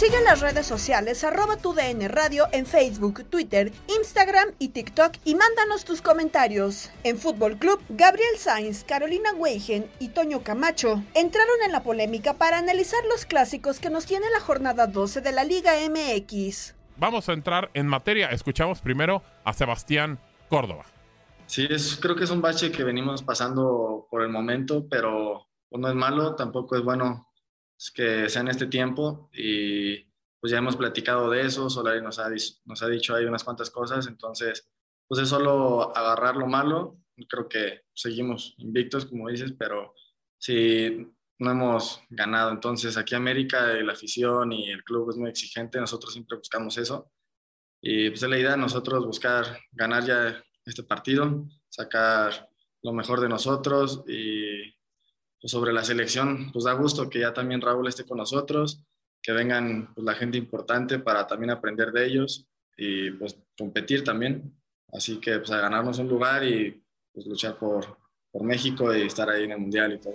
Sigue en las redes sociales arroba tu DN Radio en Facebook, Twitter, Instagram y TikTok y mándanos tus comentarios. En Fútbol Club, Gabriel Sainz, Carolina Weigen y Toño Camacho entraron en la polémica para analizar los clásicos que nos tiene la jornada 12 de la Liga MX. Vamos a entrar en materia. Escuchamos primero a Sebastián Córdoba. Sí, es, creo que es un bache que venimos pasando por el momento, pero pues, no es malo, tampoco es bueno que sea en este tiempo y pues ya hemos platicado de eso, Solari nos ha, nos ha dicho ahí unas cuantas cosas, entonces pues es solo agarrar lo malo, creo que seguimos invictos como dices, pero si no hemos ganado, entonces aquí América, la afición y el club es muy exigente, nosotros siempre buscamos eso. Y pues es la idea de nosotros buscar ganar ya este partido, sacar lo mejor de nosotros y pues sobre la selección, pues da gusto que ya también Raúl esté con nosotros, que vengan pues, la gente importante para también aprender de ellos y pues competir también. Así que pues a ganarnos un lugar y pues luchar por, por México y estar ahí en el Mundial y todo.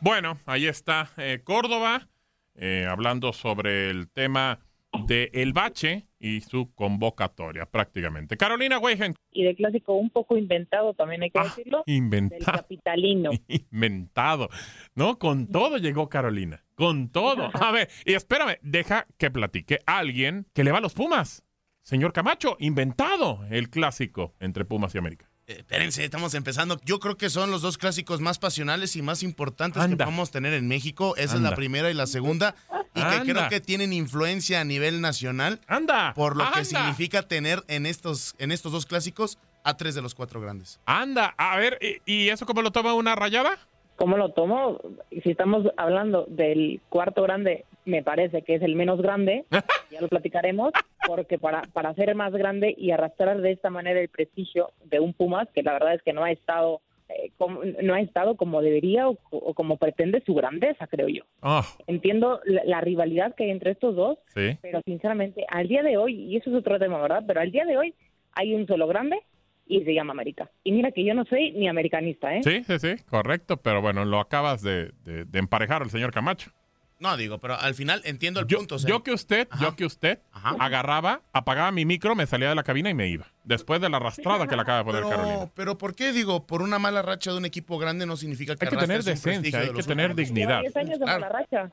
Bueno, ahí está eh, Córdoba eh, hablando sobre el tema de El Bache y su convocatoria prácticamente. Carolina Weigen. Y de clásico un poco inventado, también hay que Ah, decirlo. inventado. Del capitalino. Inventado. ¿No? Con todo llegó Carolina. Con todo. A ver, y espérame, deja que platique alguien que le va a los Pumas. Señor Camacho, inventado el clásico entre Pumas y América. Eh, Espérense, estamos empezando. Yo creo que son los dos clásicos más pasionales y más importantes que podemos tener en México. Esa es la primera y la segunda. Y que creo que tienen influencia a nivel nacional. Anda. Por lo Anda. que significa tener en estos, en estos dos clásicos a tres de los cuatro grandes. Anda, a ver, ¿y, y eso cómo lo toma una rayada? ¿Cómo lo tomo? Si estamos hablando del cuarto grande, me parece que es el menos grande, ya lo platicaremos, porque para, para ser más grande y arrastrar de esta manera el prestigio de un Pumas, que la verdad es que no ha estado, eh, como, no ha estado como debería o, o como pretende su grandeza, creo yo. Ah, Entiendo la, la rivalidad que hay entre estos dos, sí. pero sinceramente, al día de hoy, y eso es otro tema, ¿verdad? Pero al día de hoy hay un solo grande y se llama América. Y mira que yo no soy ni americanista, ¿eh? Sí, sí, sí, correcto, pero bueno, lo acabas de, de- de emparejar al señor Camacho. No, digo, pero al final entiendo el Yo, punto. o sea, yo que usted, yo que usted agarraba, apagaba mi micro, me salía de la cabina y me iba. Después de la arrastrada que le acaba de poner Carolina. pero, pero ¿por qué digo? Por una mala racha de un equipo grande no significa que Hay que tener decencia, hay de que tener dignidad. 10 años de mala racha.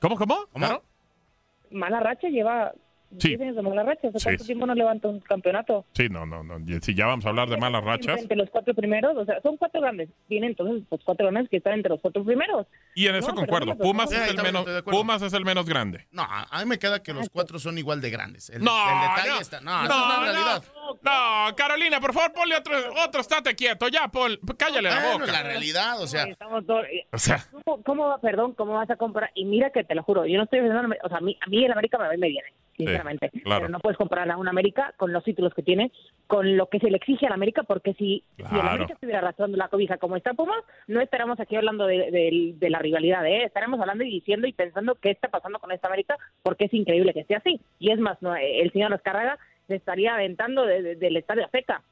¿Cómo, cómo? Claro. Mala racha lleva Sí. 10 años de mala racha. ¿Hace Sí, cuánto sí. tiempo no levanta un campeonato? Sí, no, no, no. Si ya vamos a hablar de malas rachas. Entre los cuatro primeros, o sea, son cuatro grandes. Tienen entonces los cuatro grandes que están entre los cuatro primeros. Y en eso No, concuerdo. bueno, Pumas, no, es el menos. Pumas es el menos grande. No, a mí me queda que los cuatro son igual de grandes. El, No, el detalle no, está. No, no, es no. realidad. No, Carolina, por favor, ponle otro, otro, estate quieto. Ya, Paul, cállale la Bueno, boca. la realidad, o sea. Estamos todos- eh, O sea, ¿Cómo, cómo, va- perdón, cómo vas a comprar? Y mira que te lo juro, yo no estoy pensando, o sea, a mí, a mí el América me, me viene, sinceramente. claro. Pero no puedes comparar a un América con los títulos que tiene, con lo que se le exige al América, porque si, si el. América estuviera arrastrando la cobija como está Pumas, no estaremos aquí hablando de, de- de la rivalidad, ¿eh? estaremos hablando y diciendo y pensando qué está pasando con esta América, porque es increíble que esté así. Y es más, no, el señor Escarraga se estaría aventando de- de- del estadio Azteca,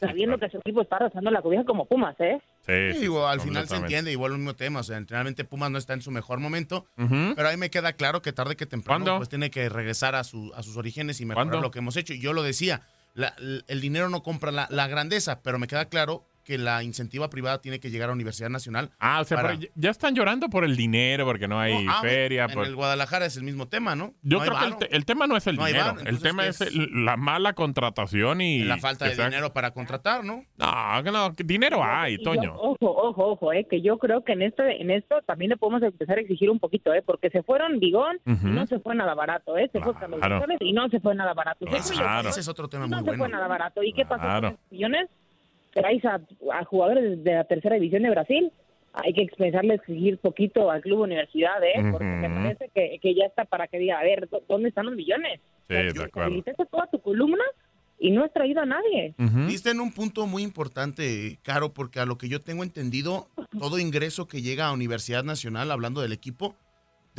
sabiendo que su equipo está arrastrando la cobija como Pumas, ¿eh? Sí, Sí, digo, al final se entiende, igual el mismo tema, o sea, realmente Pumas no está en su mejor momento, pero ahí me queda claro que tarde que temprano ¿Cuándo? pues tiene que regresar a, su, a sus orígenes y mejorar ¿Cuándo? lo que hemos hecho. Y yo lo decía, la- el dinero no compra la, la grandeza, pero me queda claro que la incentiva privada tiene que llegar a Universidad Nacional. Ah, o sea, para- pero ya- están llorando por el dinero, porque no hay Ah, feria. En por- el Guadalajara es el mismo tema, ¿no? Yo No creo que el, te- el tema no es el No dinero. el tema ¿qué es es? el- la mala contratación y. la falta de sea- dinero para contratar, ¿no? No, que no, que dinero hay, yo- Toño. ojo, ojo, ojo, eh, que yo creo que en esto, en esto también le podemos empezar a exigir un poquito, eh, porque se fueron Bigón y no se fue nada barato, eh, se fue Carlos Claro. González y no se fue nada barato. Fue Claro. Bigón Ese es otro tema y no muy se bueno. fue nada barato. ¿Y qué pasó con esos millones? Traes a, a jugadores de la tercera división de Brasil. Hay que empezarle a exigir poquito al club universidad, eh, porque me parece que, que ya está para que diga, a ver, ¿dó- ¿dónde están los millones? Sí, de acuerdo. Toda tu columna y no has traído a nadie. Viste en un punto muy importante, Caro, porque a lo que yo tengo entendido, todo ingreso que llega a Universidad Nacional, hablando del equipo,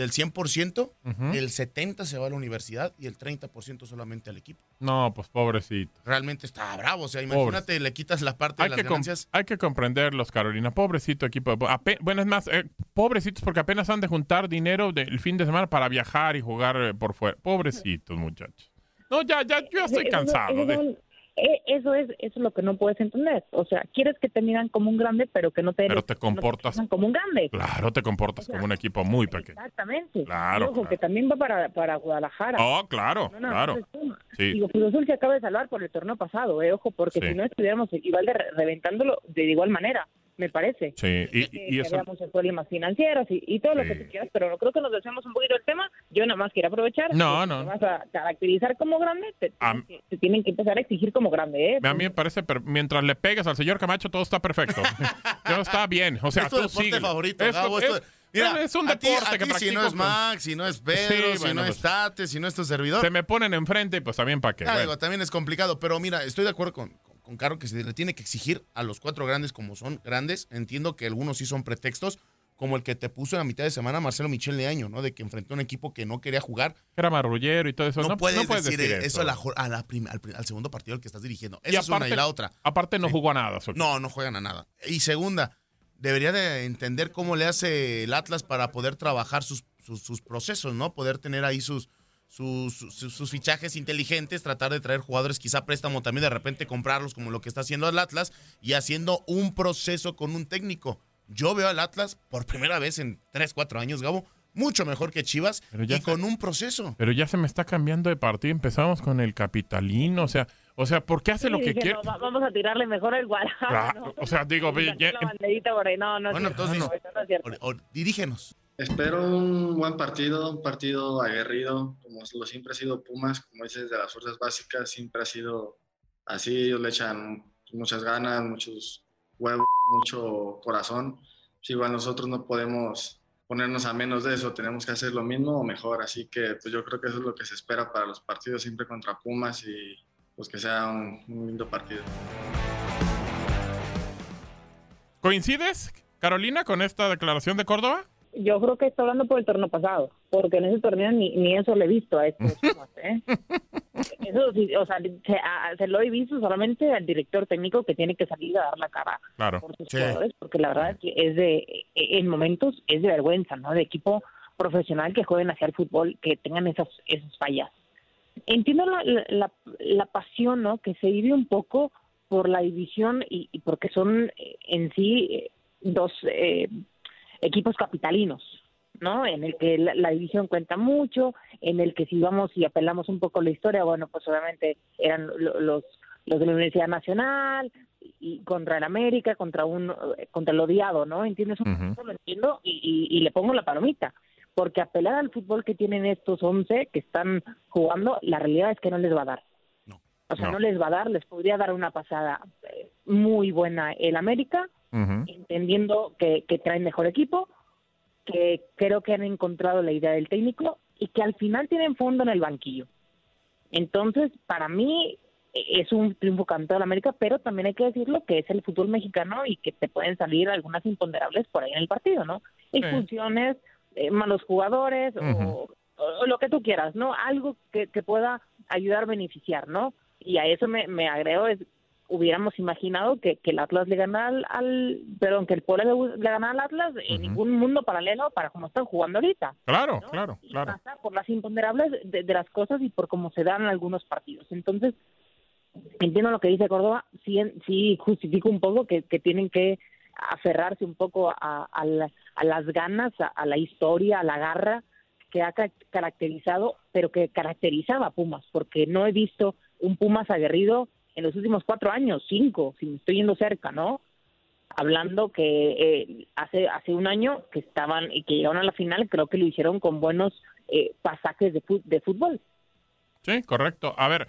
del 100%, Ujú. el 70% se va a la universidad y el 30% solamente al equipo. No, pues pobrecito. Realmente está bravo. O sea, imagínate, le quitas la parte Hay de que, las ganancias. hay que comprenderlos, Carolina. Pobrecito equipo. de- ape- bueno, es más, eh, pobrecitos porque apenas han de juntar dinero del fin de semana para viajar y jugar eh, por fuera. Pobrecitos, muchachos. No, ya, ya, yo ya estoy cansado. de- Eso es, eso es lo que no puedes entender. O sea, quieres que te miran como un grande, pero que no te, Pero te no comportas. miran como un grande. Claro, te comportas como un equipo muy pequeño. Exactamente. Claro, ojo, claro. que también va para, para Guadalajara. Oh, claro, No, no, claro. no. Sí. Digo, Cruz Azul se acaba de salvar por el torneo pasado, eh, ojo, porque Sí. si no estuviéramos igual de re- reventándolo de igual manera, me parece. Sí, y, y eso. había muchos problemas financieros y, y todo lo que tú quieras, pero no creo que nos desviamos un poquito del tema. Yo nada más quiero aprovechar. No, no. Te vas a caracterizar como grande, te, A- tienen que- te tienen que empezar a exigir como grande, ¿eh? A mí me parece, pero mientras le pegas al señor Camacho, todo está perfecto. Todo está bien. O sea, es tu tú deporte síguele. favorito, Es- Gabo. es- esto- mira, es un a ti- deporte a que si no practico es Max, si no es Pedro, Sí, si bueno, no pues- es Tate, si no es tu servidor. Se me ponen enfrente, pues también para qué. Ah, Bueno. digo, también es complicado, pero mira, estoy de acuerdo con, con, con Caro que se le tiene que exigir a los cuatro grandes como son grandes. Entiendo que algunos sí son pretextos, como el que te puso en la mitad de semana Marcelo Michel de año, ¿no? De que enfrentó a un equipo que no quería jugar. Era marrullero y todo eso. No, No, puedes, no puedes decir, decir, eso, a la jo- a la prim- al, segundo partido al que estás dirigiendo. Esa es una aparte- y la otra. Aparte no jugó a nada. No, no juegan a nada. Y segunda, debería de entender cómo le hace el Atlas para poder trabajar sus, sus, sus procesos, ¿no? Poder tener ahí sus, sus, sus, sus fichajes inteligentes, tratar de traer jugadores quizá préstamo también de repente comprarlos como lo que está haciendo el Atlas y haciendo un proceso con un técnico. Yo veo al Atlas por primera vez en 3, 4 años, Gabo, mucho mejor que Chivas Pero ya y se- con un proceso. Pero ya se me está cambiando de partido. Empezamos con el capitalino. O sea, o sea, ¿por qué hace lo que dije, quiere? no, va- vamos a tirarle mejor el Guadalajara. Claro, o sea, digo, ya- la banderita por ahí. No, no, es Bueno, cierto, entonces, no, eso no es cierto. o- o- dirígenos. Espero un buen partido, un partido aguerrido, como lo siempre ha sido Pumas, como dices, de las fuerzas básicas, siempre ha sido así, ellos le echan muchas ganas, muchos huevos, mucho corazón. Si igual nosotros no podemos ponernos a menos de eso, tenemos que hacer lo mismo o mejor, así que pues yo creo que eso es lo que se espera para los partidos siempre contra Pumas y pues que sea un, un lindo partido. ¿Coincides, Carolina, con esta declaración de Córdoba? Yo creo que está hablando por el torneo pasado, porque en ese torneo ni, ni eso le he visto a estos ¿eh? Eso sí, o sea, se, a- se lo he visto solamente al director técnico que tiene que salir a dar la cara Claro. por sus jugadores, porque la verdad es que es de, en momentos es de vergüenza, ¿no? De equipo, profesional que jueguen hacia el fútbol, que tengan esas, esas fallas. Entiendo la, la, la pasión ¿no? que se vive un poco por la división y, y porque son eh, en sí eh, dos eh, equipos capitalinos, ¿no? En el que la, la, división cuenta mucho, en el que si vamos y apelamos un poco a la historia, bueno, pues obviamente eran los los de la Universidad Nacional y contra el América, contra un contra el odiado, ¿no? ¿Entiendes? Uh -huh. Lo entiendo y, y, y, le pongo la palomita, porque apelar al fútbol que tienen estos 11 que están jugando, la realidad es que no les va a dar. No. O sea, no. no. les va a dar, les podría dar una pasada eh, muy buena el América, uh -huh. entendiendo que, que traen mejor equipo, que creo que han encontrado la idea del técnico y que al final tienen fondo en el banquillo. Entonces, para mí, es un triunfo cantado de América, pero también hay que decirlo que es el fútbol mexicano y que te pueden salir algunas imponderables por ahí en el partido, ¿no? Expulsiones, eh, malos jugadores uh -huh. o, o, lo que tú quieras, ¿no? Algo que, que pueda ayudar a beneficiar, ¿no? Y a eso me, me agrego, es, hubiéramos imaginado que, que el Atlas le ganara al, al perdón, que el Puebla le, le ganara al Atlas uh -huh. en ningún mundo paralelo para cómo están jugando ahorita. Claro, ¿no? claro, y claro. Pasa por las imponderables de, de las cosas y por cómo se dan algunos partidos. Entonces, entiendo lo que dice Córdoba, sí, sí justifico un poco que, que tienen que aferrarse un poco a, a, la, a las ganas, a, a, la historia, a la garra que ha caracterizado, pero que caracterizaba a Pumas, porque no he visto un Pumas aguerrido en los últimos cuatro años, cinco, si me estoy yendo cerca, ¿no? Hablando que eh, hace hace un año que estaban y que llegaron a la final, creo que lo hicieron con buenos eh, pasajes de, de fútbol. Sí, correcto. A ver,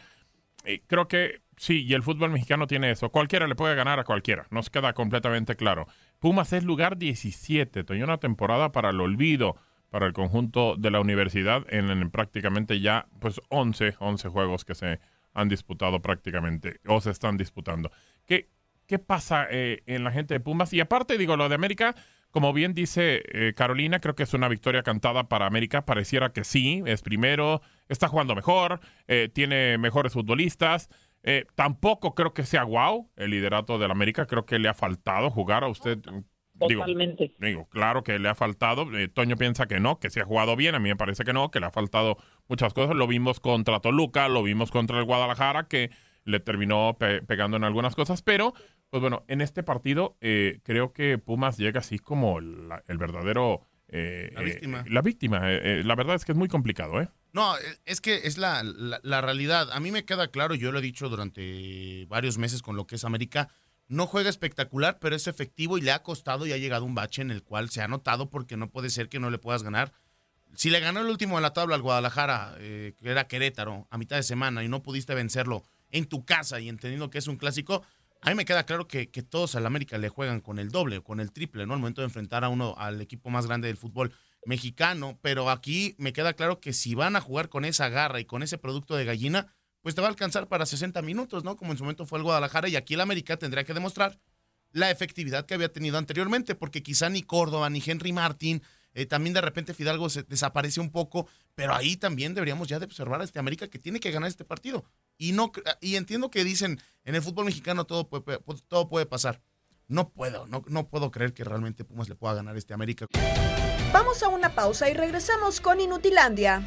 eh, creo que sí, y el fútbol mexicano tiene eso. Cualquiera le puede ganar a cualquiera, nos queda completamente claro. Pumas es lugar 17, tenía una temporada para el olvido para el conjunto de la universidad en, en, prácticamente ya pues 11, 11 juegos que se han disputado prácticamente o se están disputando. ¿Qué, qué pasa eh, en la gente de Pumas? Y aparte digo, lo de América, como bien dice eh, Carolina, creo que es una victoria cantada para América. Pareciera que sí, es primero, está jugando mejor, eh, tiene mejores futbolistas. Tampoco creo que sea wow el liderato del América. Creo que le ha faltado jugar a usted. Totalmente. Digo, digo claro que le ha faltado. Eh, Toño piensa que no, que se ha jugado bien. A mí me parece que no, que le ha faltado muchas cosas. Lo vimos contra Toluca, lo vimos contra el Guadalajara, que le terminó pe pegando en algunas cosas. Pero, pues bueno, en este partido eh, creo que Pumas llega así como la, el verdadero. la víctima. la víctima. la verdad es que es muy complicado, ¿eh? No, es que es la, la, la, realidad. A mí me queda claro, yo lo he dicho durante varios meses con lo que es América, no juega espectacular, pero es efectivo y le ha costado y ha llegado un bache en el cual se ha notado porque no puede ser que no le puedas ganar. Si le ganó el último de la tabla al Guadalajara, eh, que era Querétaro, a mitad de semana y no pudiste vencerlo en tu casa y entendiendo que es un clásico, a mí me queda claro que, que todos al América le juegan con el doble con el triple, ¿no? Al momento de enfrentar a uno, al equipo más grande del fútbol mexicano, pero aquí me queda claro que si van a jugar con esa garra y con ese producto de gallina, pues te va a alcanzar para 60 minutos, ¿no? Como en su momento fue el Guadalajara y aquí el América tendría que demostrar la efectividad que había tenido anteriormente, porque quizá ni Córdoba ni Henry Martín, eh, también de repente Fidalgo se desaparece un poco, pero ahí también deberíamos ya observar a este América que tiene que ganar este partido. Y no y entiendo que dicen en el fútbol mexicano todo puede, todo puede pasar. No puedo, no, no puedo creer que realmente Pumas le pueda ganar este América. Vamos a una pausa y regresamos con Inutilandia.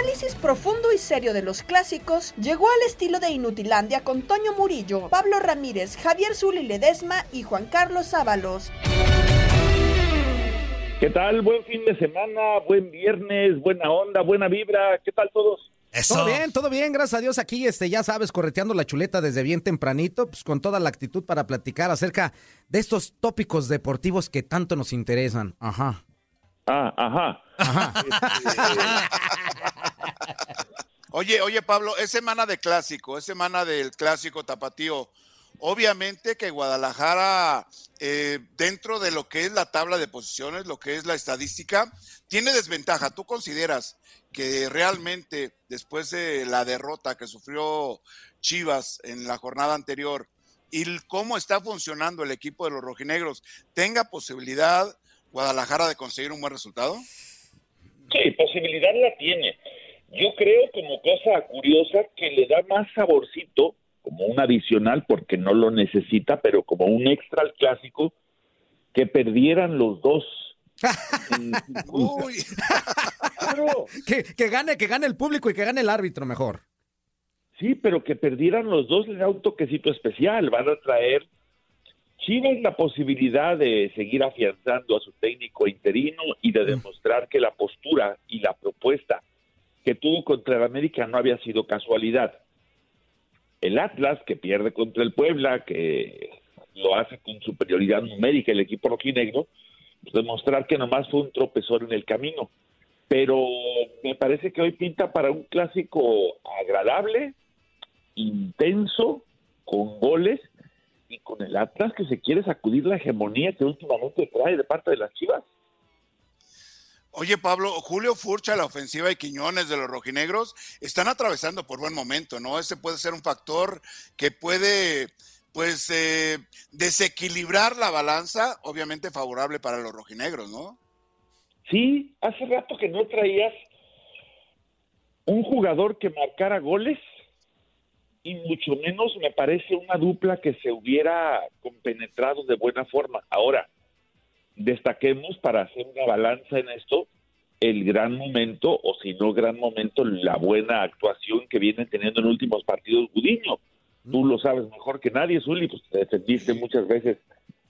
Análisis profundo y serio de los clásicos llegó al estilo de Inutilandia con Toño Murillo, Pablo Ramírez, Javier Zuli Ledesma y Juan Carlos Ábalos. ¿Qué tal? Buen fin de semana, buen viernes, buena onda, buena vibra. ¿Qué tal todos? Todo bien, todo bien, gracias a Dios aquí, este, ya sabes, correteando la chuleta desde bien tempranito, pues con toda la actitud para platicar acerca de estos tópicos deportivos que tanto nos interesan. Ajá. Ah, ajá. Oye, oye, Pablo, es semana de clásico, es semana del clásico tapatío. Obviamente que Guadalajara, eh, dentro de lo que es la tabla de posiciones, lo que es la estadística, tiene desventaja. ¿Tú consideras que realmente después de la derrota que sufrió Chivas en la jornada anterior y cómo está funcionando el equipo de los rojinegros, tenga posibilidad Guadalajara de conseguir un buen resultado? Sí, posibilidad la tiene. Yo creo como cosa curiosa que le da más saborcito, como un adicional porque no lo necesita, pero como un extra al clásico, que perdieran los dos. Uy. que, que gane, que gane el público y que gane el árbitro mejor. Sí, pero que perdieran los dos le da un toquecito especial. Van a traer Chivas la posibilidad de seguir afianzando a su técnico interino y de demostrar que la postura y la propuesta que tuvo contra el América no había sido casualidad. El Atlas, que pierde contra el Puebla, que lo hace con superioridad numérica el equipo rojinegro, pues demostrar que nomás fue un tropezón en el camino. Pero me parece que hoy pinta para un clásico agradable, intenso, con goles y con el Atlas que se quiere sacudir la hegemonía que últimamente trae de parte de las Chivas. Oye, Pablo, Julio Furcha, la ofensiva y Quiñones de los rojinegros están atravesando por buen momento, ¿no? Ese puede ser un factor que puede, pues, eh, desequilibrar la balanza, obviamente favorable para los rojinegros, ¿no? Sí, hace rato que no traías un jugador que marcara goles y mucho menos me parece una dupla que se hubiera compenetrado de buena forma. Ahora, destaquemos para hacer una balanza en esto el gran momento, o si no gran momento, la buena actuación que viene teniendo en últimos partidos Gudiño. Tú lo sabes mejor que nadie, Zuli, pues te defendiste muchas veces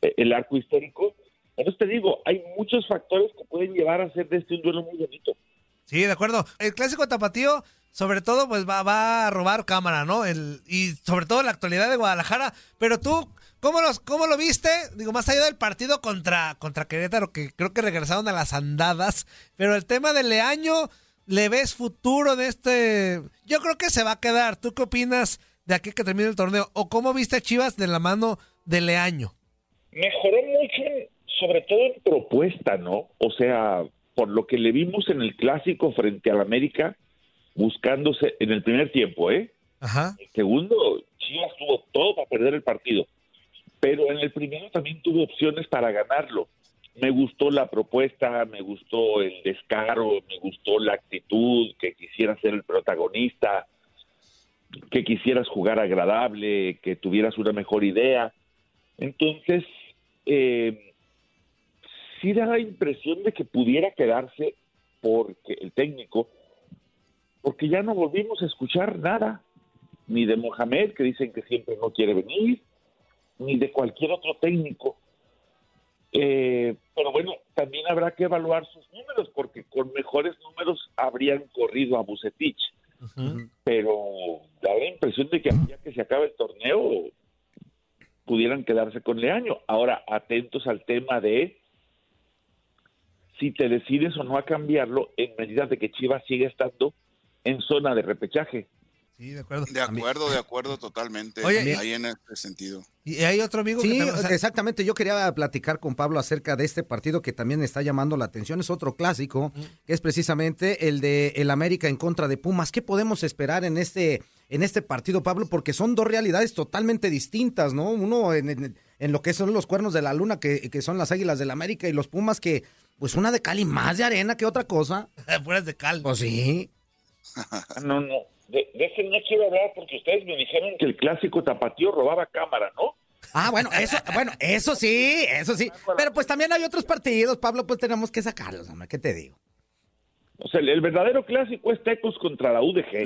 eh, el arco histórico. Entonces te digo, hay muchos factores que pueden llevar a hacer de este un duelo muy bonito. Sí, de acuerdo. El clásico tapatío, sobre todo, pues va, va a robar cámara, ¿no? El, y sobre todo la actualidad de Guadalajara. Pero tú, ¿cómo, los, ¿cómo lo viste? Digo, más allá del partido contra, contra Querétaro, que creo que regresaron a las andadas. Pero el tema del Leaño, ¿le ves futuro de este? Yo creo que se va a quedar. ¿Tú qué opinas de aquí que termine el torneo? ¿O cómo viste a Chivas de la mano de Leaño? Mejoró mucho, sobre todo en propuesta, ¿no? O sea, por lo que le vimos en el clásico frente al América, buscándose en el primer tiempo, ¿eh? Ajá. El segundo, Chivas tuvo todo para perder el partido, pero en el primero también tuvo opciones para ganarlo. Me gustó la propuesta, me gustó el descaro, me gustó la actitud, que quisiera ser el protagonista. que quisieras jugar agradable, que tuvieras una mejor idea. Entonces, eh, sí da la impresión de que pudiera quedarse porque el técnico, porque ya no volvimos a escuchar nada, ni de Mohamed, que dicen que siempre no quiere venir, ni de cualquier otro técnico. Eh, pero bueno, también habrá que evaluar sus números, porque con mejores números habrían corrido a Bucetich. Pero da la impresión de que ya que se acabe el torneo, pudieran quedarse con Leaño. Ahora, atentos al tema de si te decides o no a cambiarlo en medida de que Chivas sigue estando en zona de repechaje. Sí, de acuerdo. De acuerdo, de acuerdo totalmente. Oye, ahí en este sentido. Y hay otro amigo Sí, que también- o sea, exactamente. Yo quería platicar con Pablo acerca de este partido que también está llamando la atención. Es otro clásico, que es precisamente el de el América en contra de Pumas. ¿Qué podemos esperar en este en este partido, Pablo? Porque son dos realidades totalmente distintas, ¿no? Uno en, en- en lo que son los cuernos de la luna, que, que son las Águilas del América, y los Pumas que, pues una de cal y más de arena que otra cosa. Fueras de cal. Pues sí. No, no. De, de ese no quiero hablar porque ustedes me dijeron que el clásico tapatío robaba cámara, ¿no? Ah, bueno, eso, bueno, eso sí, eso sí. Pero pues también hay otros partidos, Pablo, pues tenemos que sacarlos, hombre, ¿qué te digo? O sea, el, el verdadero clásico es Tecos contra la UDG.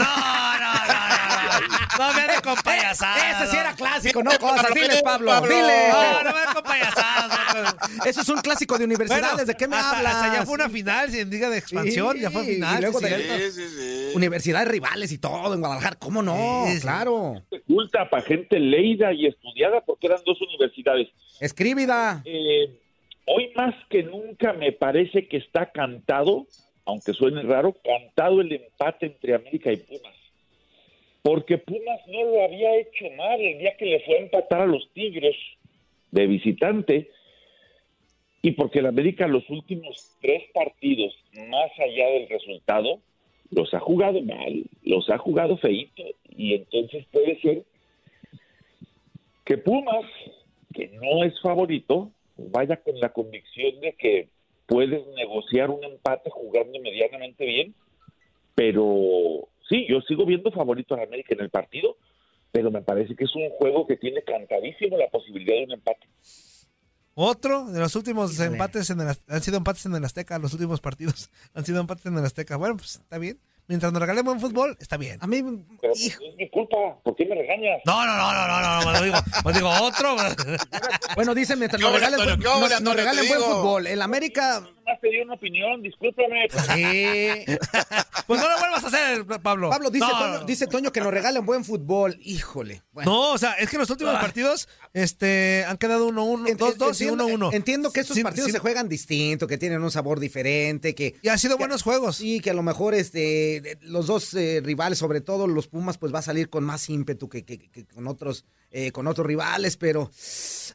No me ande con payasadas. Ese sí era no. clásico, no cosas. Diles, Pablo, dile. No, no me ande con payasadas. Eso es un clásico de universidades, Bueno, ¿de qué me hasta- hablas? hasta ya fue una final, si en Liga de Expansión, Sí, ya fue y final. luego sí, de- cierto. Universidades rivales y todo en Guadalajara, ¿cómo no? Claro. Culta para gente leída y estudiada porque eran dos universidades. Escríbida. Eh, hoy más que nunca me parece que está cantado, aunque suene raro, cantado el empate entre América y Pumas. Porque Pumas no lo había hecho mal el día que le fue a empatar a los Tigres de visitante. Y porque el América los últimos tres partidos, más allá del resultado, los ha jugado mal, los ha jugado feito. Y entonces puede ser que Pumas, que no es favorito, vaya con la convicción de que puedes negociar un empate jugando medianamente bien, pero sí, yo sigo viendo favorito a la América en el partido, pero me parece que es un juego que tiene cantadísimo la posibilidad de un empate. Otro de los últimos empates en el, Az- han sido empates en el Azteca, los últimos partidos han sido empates en el Azteca. Bueno, pues está bien. Mientras nos regalen buen fútbol, está bien. A mí, Pero pues, es mi culpa, ¿por qué me regañas? No, no, no, no, no, no, no, me lo digo, me digo otro. Bueno, dice mientras ¿Qué nos regalen, buen- ¿Qué óvole, nos- nos Antonio? regalen buen fútbol. El América. Nomás te di una opinión, discúlpame. Sí. Pues no lo vuelvas a hacer, Pablo. Pablo, dice, No, Toño, no. dice Toño que nos regalen buen fútbol. Híjole. Bueno. No, o sea, es que los últimos Ah. partidos este, han quedado 1-1, 2-2 y Entiendo- 1-1. Entiendo que estos Sí, partidos sí. se juegan distinto, que tienen un sabor diferente, que... Y han sido buenos juegos. Sí, que a lo mejor este, de- los dos eh, rivales, sobre todo los Pumas, pues va a salir con más ímpetu que, que- que con otros eh, con otros rivales, pero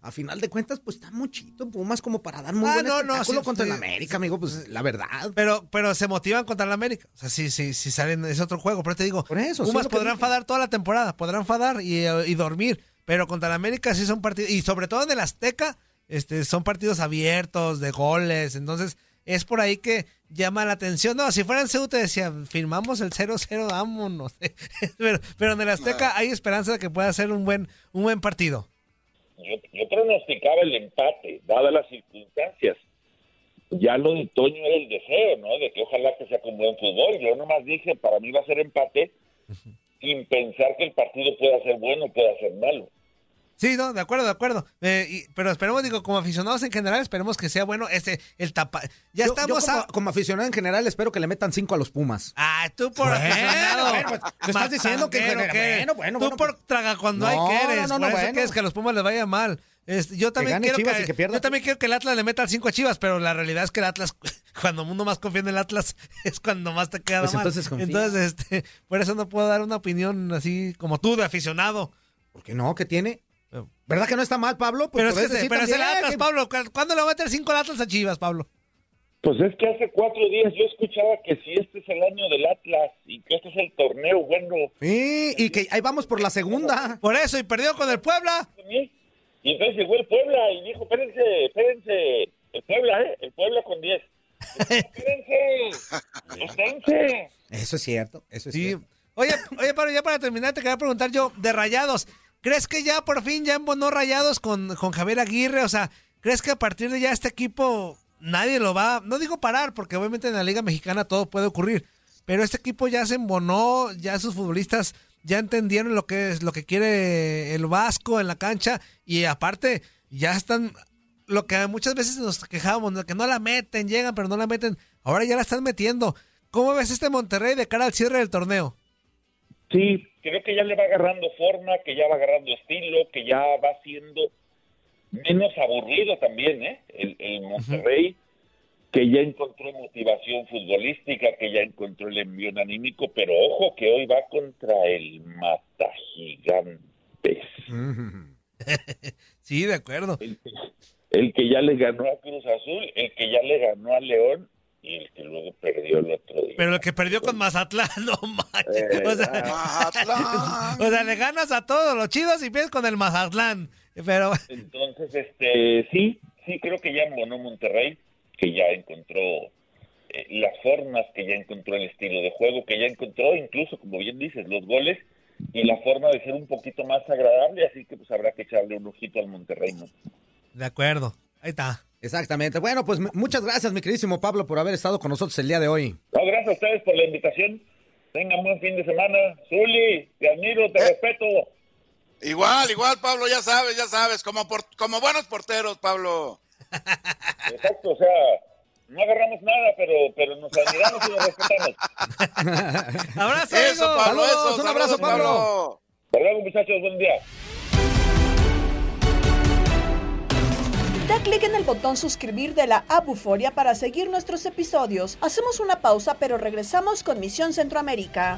a final de cuentas, pues está muchito Pumas como para dar muy Ah, buen no, no, sí, contra sí. el América, amigo, pues la verdad. Pero, pero se motivan contra el América. O sea, sí, sí, sí salen, es otro juego. Pero te digo, eso, Pumas podrán fadar toda la temporada, podrán fadar y, eh, y dormir. Pero contra el América sí son partidos, y sobre todo en el Azteca, este, son partidos abiertos, de goles. Entonces, es por ahí que llama la atención. No, si fuera en Ceú te decía, firmamos el 0-0, vámonos. pero, pero en el Azteca hay esperanza de que pueda ser un buen, un buen partido. Yo, yo pronosticaba el empate, dadas las circunstancias. Ya lo de Toño era el deseo, ¿no? De que ojalá que sea con buen fútbol. Yo nomás dije, para mí va a ser empate, sin pensar que el partido pueda ser bueno o pueda ser malo. Sí, no, de acuerdo, de acuerdo. Eh, y- pero esperemos, digo, como aficionados en general, esperemos que sea bueno este, el tapa. Ya Yo- estamos yo como, a... como aficionado en general espero que le metan cinco a los Pumas. Ah, tú por Bueno, aficionado. bueno, pues, tú estás diciendo que eres. bueno, bueno, Tú bueno, por traga cuando No, hay que eres. no, no, por no, eso bueno. quieres que a los Pumas les vaya mal. Este, yo también quiero que, que yo también quiero que el Atlas le meta al 5 a Chivas, pero la realidad es que el Atlas, cuando uno más confía en el Atlas, es cuando más te queda Pues mal. entonces confía. Entonces, este, por eso no puedo dar una opinión así como tú de aficionado. ¿Por qué no? ¿Qué tiene? ¿Verdad que no está mal, Pablo? Pues pero es, que se- pero también que- Pablo. ¿Cu- ¿Cuándo le va a meter 5 al Atlas a Chivas, Pablo? Pues es que hace cuatro días yo escuchaba que si este es el año del Atlas y que este es el torneo bueno. Sí, y que ahí vamos por la segunda. Por eso, y perdió con el Puebla. Y entonces llegó el Puebla y dijo, espérense, espérense, el Puebla, ¿eh? El Puebla con 10. Espérense, espérense. Eso es cierto, eso es Sí. cierto. Oye, oye, pero ya para terminar, te quería preguntar yo de Rayados. ¿Crees que ya por fin ya embonó Rayados con, con Javier Aguirre? O sea, ¿crees que a partir de ya este equipo nadie lo va, no digo parar, porque obviamente en la Liga Mexicana todo puede ocurrir, pero este equipo ya se embonó, ya sus futbolistas ya entendieron lo que es lo que quiere el Vasco en la cancha y aparte ya están lo que muchas veces nos quejábamos, que no la meten, llegan pero no la meten, ahora ya la están metiendo. ¿Cómo ves este Monterrey de cara al cierre del torneo? Sí, creo que ya le va agarrando forma, que ya va agarrando estilo, que ya va siendo menos aburrido también, ¿eh? El, el Monterrey, que ya encontró motivación futbolística, que ya encontró el envío anímico, pero ojo que hoy va contra el Mata Gigantes. sí, de acuerdo. El, el, que ya le ganó a Cruz Azul, el que ya le ganó a León y el que luego perdió el otro día. Pero el que perdió con Mazatlán, no manches. Eh, o, sea, Mazatlán. o sea, le ganas a todos los chidos y pierdes con el Mazatlán. Pero Entonces, este, sí, sí, creo que ya embonó Monterrey, que ya encontró eh, las formas, que ya encontró el estilo de juego, que ya encontró incluso, como bien dices, los goles y la forma de ser un poquito más agradable, así que pues habrá que echarle un ojito al Monterrey, ¿no? De acuerdo, ahí está. Exactamente. Bueno, pues muchas gracias, mi queridísimo Pablo, por haber estado con nosotros el día de hoy. No, gracias a ustedes por la invitación. Tengan buen fin de semana. Zuli, te admiro, Eh. te respeto. Igual, igual, Pablo, ya sabes, ya sabes, como, por- como buenos porteros, Pablo. Exacto, o sea, no agarramos nada, pero, pero nos admiramos y nos respetamos. ¡Abrazo, Eso! Pablo, Saludos, eso, un abrazo, Pablo. Hasta luego, muchachos, buen día. Da clic en el botón suscribir de la Abuforia para seguir nuestros episodios. Hacemos una pausa, pero regresamos con Misión Centroamérica.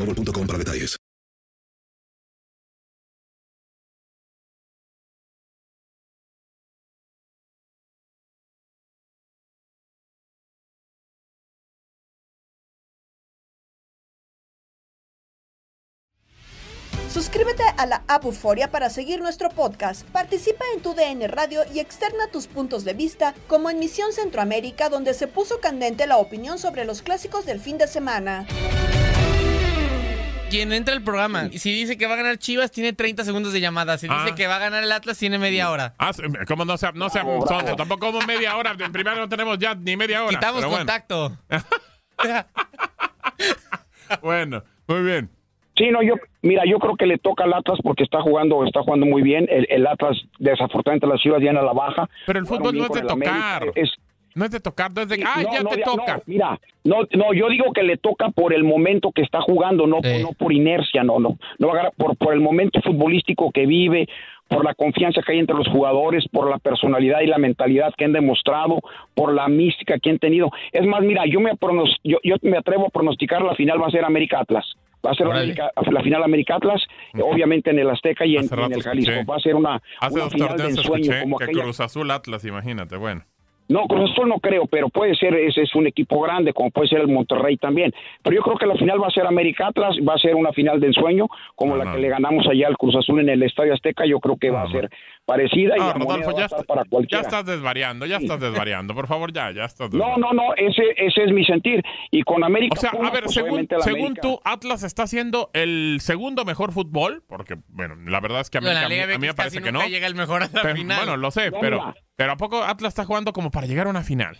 boostmobile.com para detalles. Suscríbete a la Abuforia para seguir nuestro podcast. Participa en tu DN Radio y externa tus puntos de vista, como en Misión Centroamérica, donde se puso candente la opinión sobre los clásicos del fin de semana. Quien entra al programa, y si dice que va a ganar Chivas, tiene 30 segundos de llamada. Si Ah. dice que va a ganar el Atlas, tiene media hora. Ah, como no sea, no sea sonso, tampoco como media hora. En primero no tenemos ya ni media hora. Quitamos bueno. contacto. Bueno, muy bien. Sí, no, yo, mira, yo creo que le toca al Atlas porque está jugando, está jugando muy bien. El, el Atlas, desafortunadamente, las Chivas vienen a la baja. Pero el fútbol no es de América. tocar. Es, No es de tocar, no es de. ¡Ah, no, ya no, te ya- toca! no, mira, no, no, yo digo que le toca por el momento que está jugando, no, no por inercia, no, no, no va a ganar por, por el momento futbolístico que vive, por la confianza que hay entre los jugadores, por la personalidad y la mentalidad que han demostrado, por la mística que han tenido. Es más, mira, yo me, pronos- yo, yo me atrevo a pronosticar la final va a ser América Atlas. Va a ser. América- la final América Atlas, obviamente en el Azteca y en, el Jalisco. escuché. Va a ser una, Hace una dos final de torneos ensueño como que aquella. Cruz Azul Atlas, imagínate, bueno. No, Cruz Azul no creo, pero puede ser, ese es un equipo grande, como puede ser el Monterrey también. Pero yo creo que la final va a ser América Atlas, va a ser una final de ensueño, como la que le ganamos allá al Cruz Azul en el Estadio Azteca, yo creo que va a ser parecida y Ah, moneda Rodolfo, ya, estar está- para ya cualquiera. estás desvariando, ya estás desvariando. Por favor, ya, ya estás No, no, no, ese, ese es mi sentir. Y con América O sea, a ver, pues, según, según América- tú, Atlas está haciendo el segundo mejor fútbol, porque, bueno, la verdad es que a mí, No, la a mí- Liga a mí me parece que no. llega el mejor a la Pero- final. Bueno, lo sé, No, pero, pero ¿a poco Atlas está jugando como para llegar a una final?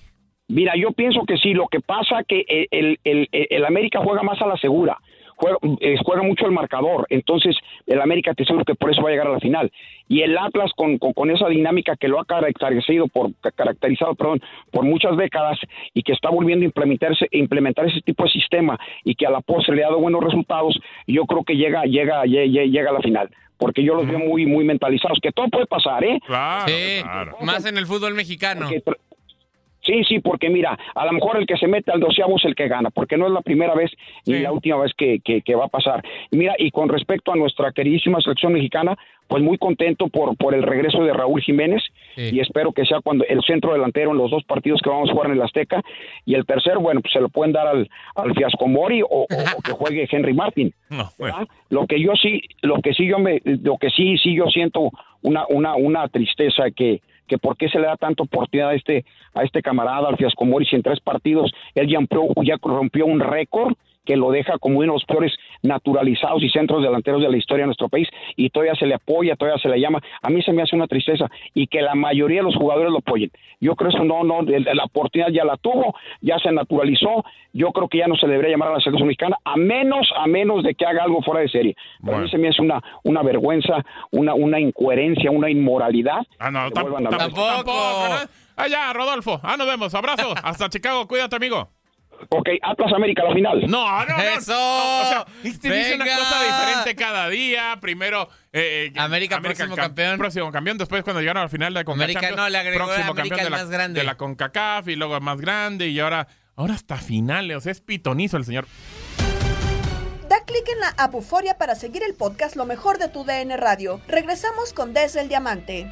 Mira, yo pienso que sí. Lo que pasa que el, el, el- el América juega más a la segura. Juega, eh, juega mucho el marcador. Entonces, el América te seguro que por eso va a llegar a la final. Y el Atlas, con, con, con esa dinámica que lo ha caracterizado por, caracterizado perdón, por muchas décadas y que está volviendo a implementarse, implementar ese tipo de sistema y que a la postre le ha dado buenos resultados, yo creo que llega, llega, llega, llega a la final. Porque yo los veo muy, muy mentalizados. Que todo puede pasar, ¿eh? Claro, Sí, más en el fútbol mexicano. Sí, sí, porque mira, a lo mejor el que se mete al doceavo es el que gana, porque no es la primera vez ni la última vez que, que- que va a pasar. Mira, y con respecto a nuestra queridísima selección mexicana, pues muy contento por, por el regreso de Raúl Jiménez y espero que sea cuando el centro delantero en los dos partidos que vamos a jugar en el Azteca y el tercero, bueno, pues se lo pueden dar al, al Fiasco Mori o, o- o que juegue Henry Martin. Lo que yo sí, lo que sí yo me, lo que sí, sí yo siento una, una, una tristeza que, que por qué se le da tanta oportunidad a este, a este camarada, al Fiasco Mori, si en tres partidos él ya ya rompió un récord que lo deja como uno de los peores naturalizados y centros delanteros de la historia de nuestro país y todavía se le apoya, todavía se le llama. A mí se me hace una tristeza y que la mayoría de los jugadores lo apoyen. Yo creo eso no, no, el- la oportunidad ya la tuvo, ya se naturalizó. Yo creo que ya no se le debería llamar a la selección mexicana, a menos, a menos de que haga algo fuera de serie. A mí se me hace una, una vergüenza, una, una incoherencia, una inmoralidad. Ah, no, que tampoco. ¿no? Ah, ya, Rodolfo. Ah, nos vemos. Abrazo. Hasta Chicago. Cuídate, amigo. Ok, Atlas América, la final. No, no, no. ¡Eso! O sea, dice una cosa diferente cada día. Primero, eh, eh, América, próximo cam- campeón. Próximo campeón. Después, cuando llegaron al final de CONCACAF. América no, le agregó próximo América campeón de la, más grande. de la CONCACAF y luego el más grande. Y ahora, ahora hasta finales. O sea, es pitonizo el señor. Da clic en la app Euforia para seguir el podcast Lo mejor de tu DN Radio. Regresamos con Desde el Diamante.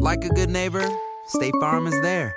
like a good neighbor, State Farm is there.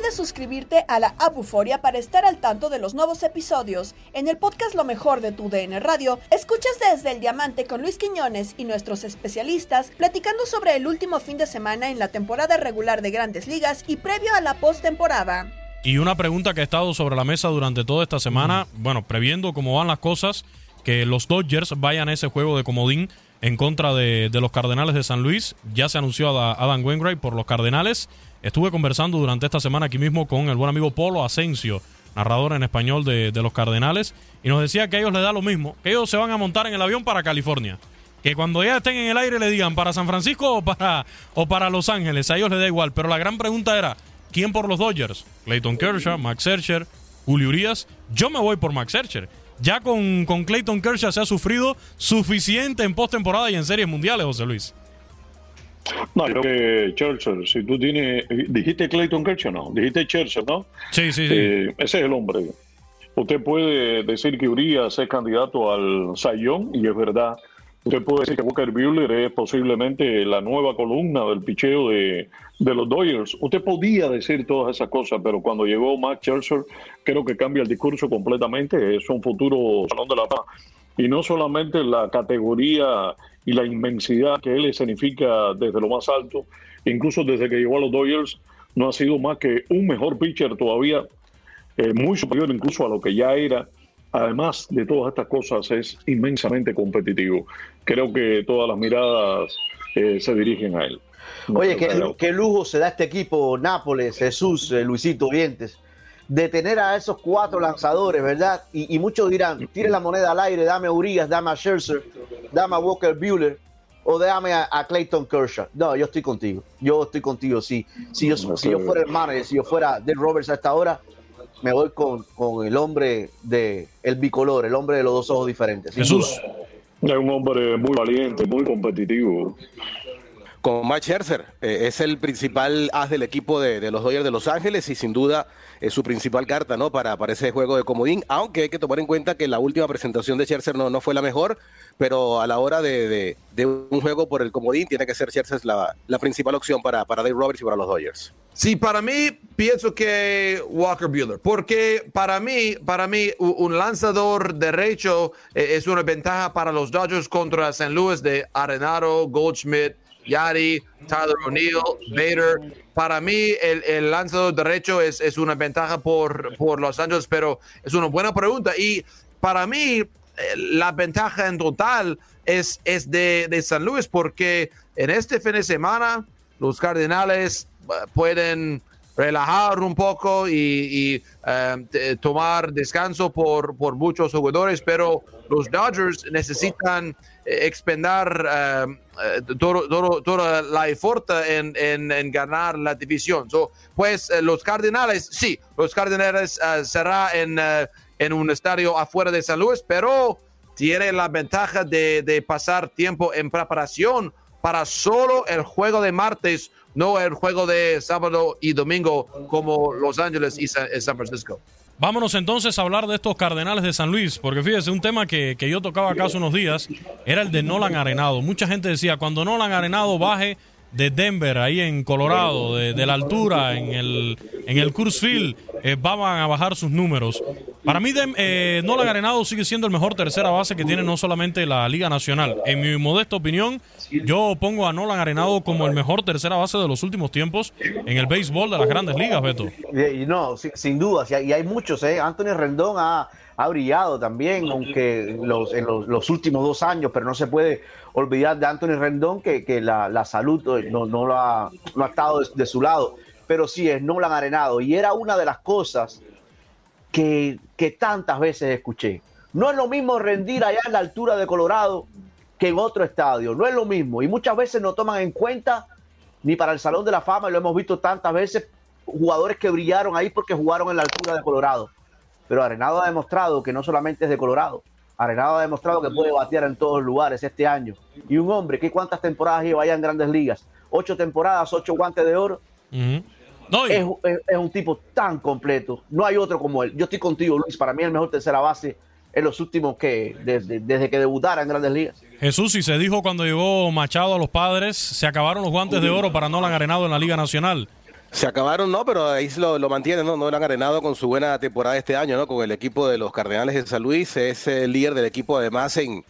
Olvides suscribirte a la Abuforia para estar al tanto de los nuevos episodios. En el podcast Lo mejor de tu DN Radio, escuchas desde el Diamante con Luis Quiñones y nuestros especialistas platicando sobre el último fin de semana en la temporada regular de Grandes Ligas y previo a la postemporada. Y una pregunta que ha estado sobre la mesa durante toda esta semana, bueno, previendo cómo van las cosas, que los Dodgers vayan a ese juego de comodín en contra de, de los Cardenales de San Luis. Ya se anunció a Adam Wainwright por los Cardenales. Estuve conversando durante esta semana aquí mismo con el buen amigo Polo Asensio, narrador en español de, de los Cardenales, y nos decía que a ellos les da lo mismo, que ellos se van a montar en el avión para California. Que cuando ya estén en el aire le digan para San Francisco o para, o para Los Ángeles, a ellos les da igual. Pero la gran pregunta era, ¿quién por los Dodgers? Clayton Kershaw, Max Scherzer, Julio Urias. Yo me voy por Max Scherzer. Ya con, con Clayton Kershaw se ha sufrido suficiente en postemporada y en series mundiales, José Luis. No, yo creo que Churchill, si tú tienes. Dijiste Clayton Kershaw, no. Dijiste Churchill, ¿no? Sí, sí, sí. Eh, ese es el hombre. Usted puede decir que Urias es candidato al Sayón, y es verdad. Usted puede decir que Walker Buehler es posiblemente la nueva columna del picheo de, de los Dodgers. Usted podía decir todas esas cosas, pero cuando llegó Max Scherzer, creo que cambia el discurso completamente. Es un futuro salón de la paz. Y no solamente la categoría y la inmensidad que él significa desde lo más alto, incluso desde que llegó a los Dodgers, no ha sido más que un mejor pitcher todavía, eh, muy superior incluso a lo que ya era. Además de todas estas cosas, es inmensamente competitivo. Creo que todas las miradas eh, se dirigen a él. No Oye, qué, qué lujo se da este equipo, Nápoles, Jesús, eh, Luisito Vientes, de tener a esos cuatro lanzadores, ¿verdad? Y, y muchos dirán, tire la moneda al aire, dame a Urias, dame a Scherzer, dame a Walker Buehler o dame a, a Clayton Kershaw. No, yo estoy contigo, yo estoy contigo. Si, si, yo, si yo fuera el manager, si yo fuera Dave Roberts a esta hora, me voy con, con el hombre de el bicolor, el hombre de los dos ojos diferentes. duda. Es un hombre muy valiente, muy competitivo. Con Max Scherzer, eh, es el principal as del equipo de, los Dodgers de Los Ángeles y sin duda es su principal carta ¿no? para, para ese juego de comodín, aunque hay que tomar en cuenta que la última presentación de Scherzer no, no fue la mejor, pero a la hora de, de- un juego por el comodín tiene que ser Scherzer la, la principal opción para, para Dave Roberts y para los Dodgers. Sí, para mí pienso que Walker Buehler, porque para mí, para mí un lanzador derecho eh, es una ventaja para los Dodgers contra San Luis de Arenado, Goldschmidt, Yari, Tyler O'Neill, Bader. Para mí el, el derecho es, es una ventaja por, por Los Angeles, pero es una buena pregunta y para mí eh, la ventaja en total es, es de, de San Luis porque en este fin de semana los Cardenales eh, pueden relajar un poco y, eh, t- tomar descanso por, por muchos jugadores, pero los Dodgers necesitan eh, expender eh, eh, todo- todo- la esfuerzo en, en- ganar la división. So, pues eh, los Cardenales, sí, los Cardenales eh, será en, eh, en un estadio afuera de San Luis, pero tiene la ventaja de, de pasar tiempo en preparación para solo el juego de martes, no el juego de sábado y domingo como Los Ángeles y Sa- San Francisco. Vámonos entonces a hablar de estos Cardenales de San Luis, porque fíjese, un tema que, que yo tocaba acá hace unos días era el de Nolan Arenado. Mucha gente decía, cuando Nolan Arenado baje de Denver, ahí en Colorado, de, la altura, en el, en el Coors Field, eh, van a bajar sus números. Para mí, eh, Nolan Arenado sigue siendo el mejor tercera base que tiene no solamente la Liga Nacional. En mi modesta opinión, yo pongo a Nolan Arenado como el mejor tercera base de los últimos tiempos en el béisbol de las grandes ligas, Beto. No, si- sin duda, y hay muchos, ¿eh? Anthony Rendón ha, ha brillado también, aunque los, en los, los últimos dos años, pero no se puede olvidar de Anthony Rendón que, que la, la salud eh, no, no, lo ha, no ha estado de, su lado, pero sí es Nolan Arenado, y era una de las cosas que, que tantas veces escuché. No es lo mismo rendir allá en la altura de Colorado que en otro estadio, no es lo mismo, y muchas veces no toman en cuenta ni para el Salón de la Fama, y lo hemos visto tantas veces, jugadores que brillaron ahí porque jugaron en la altura de Colorado. Pero Arenado ha demostrado que no solamente es de Colorado, Arenado ha demostrado que puede batear en todos lugares este año. Y un hombre que cuántas temporadas lleva ya en grandes ligas. Ocho temporadas, ocho guantes de oro. No, y- es, es- es un tipo tan completo. No hay otro como él. Yo estoy contigo, Luis. Para mí el mejor tercera base en los últimos que, desde, desde que debutara en grandes ligas. Jesús, y se dijo cuando llegó Machado a los padres, se acabaron los guantes de oro para Nolan Arenado en la Liga Nacional. Se acabaron, no, pero ahí lo, lo mantienen, ¿no? No lo han arenado con su buena temporada este año, ¿no? Con el equipo de los Cardenales de San Luis. Es el líder del equipo, además, en,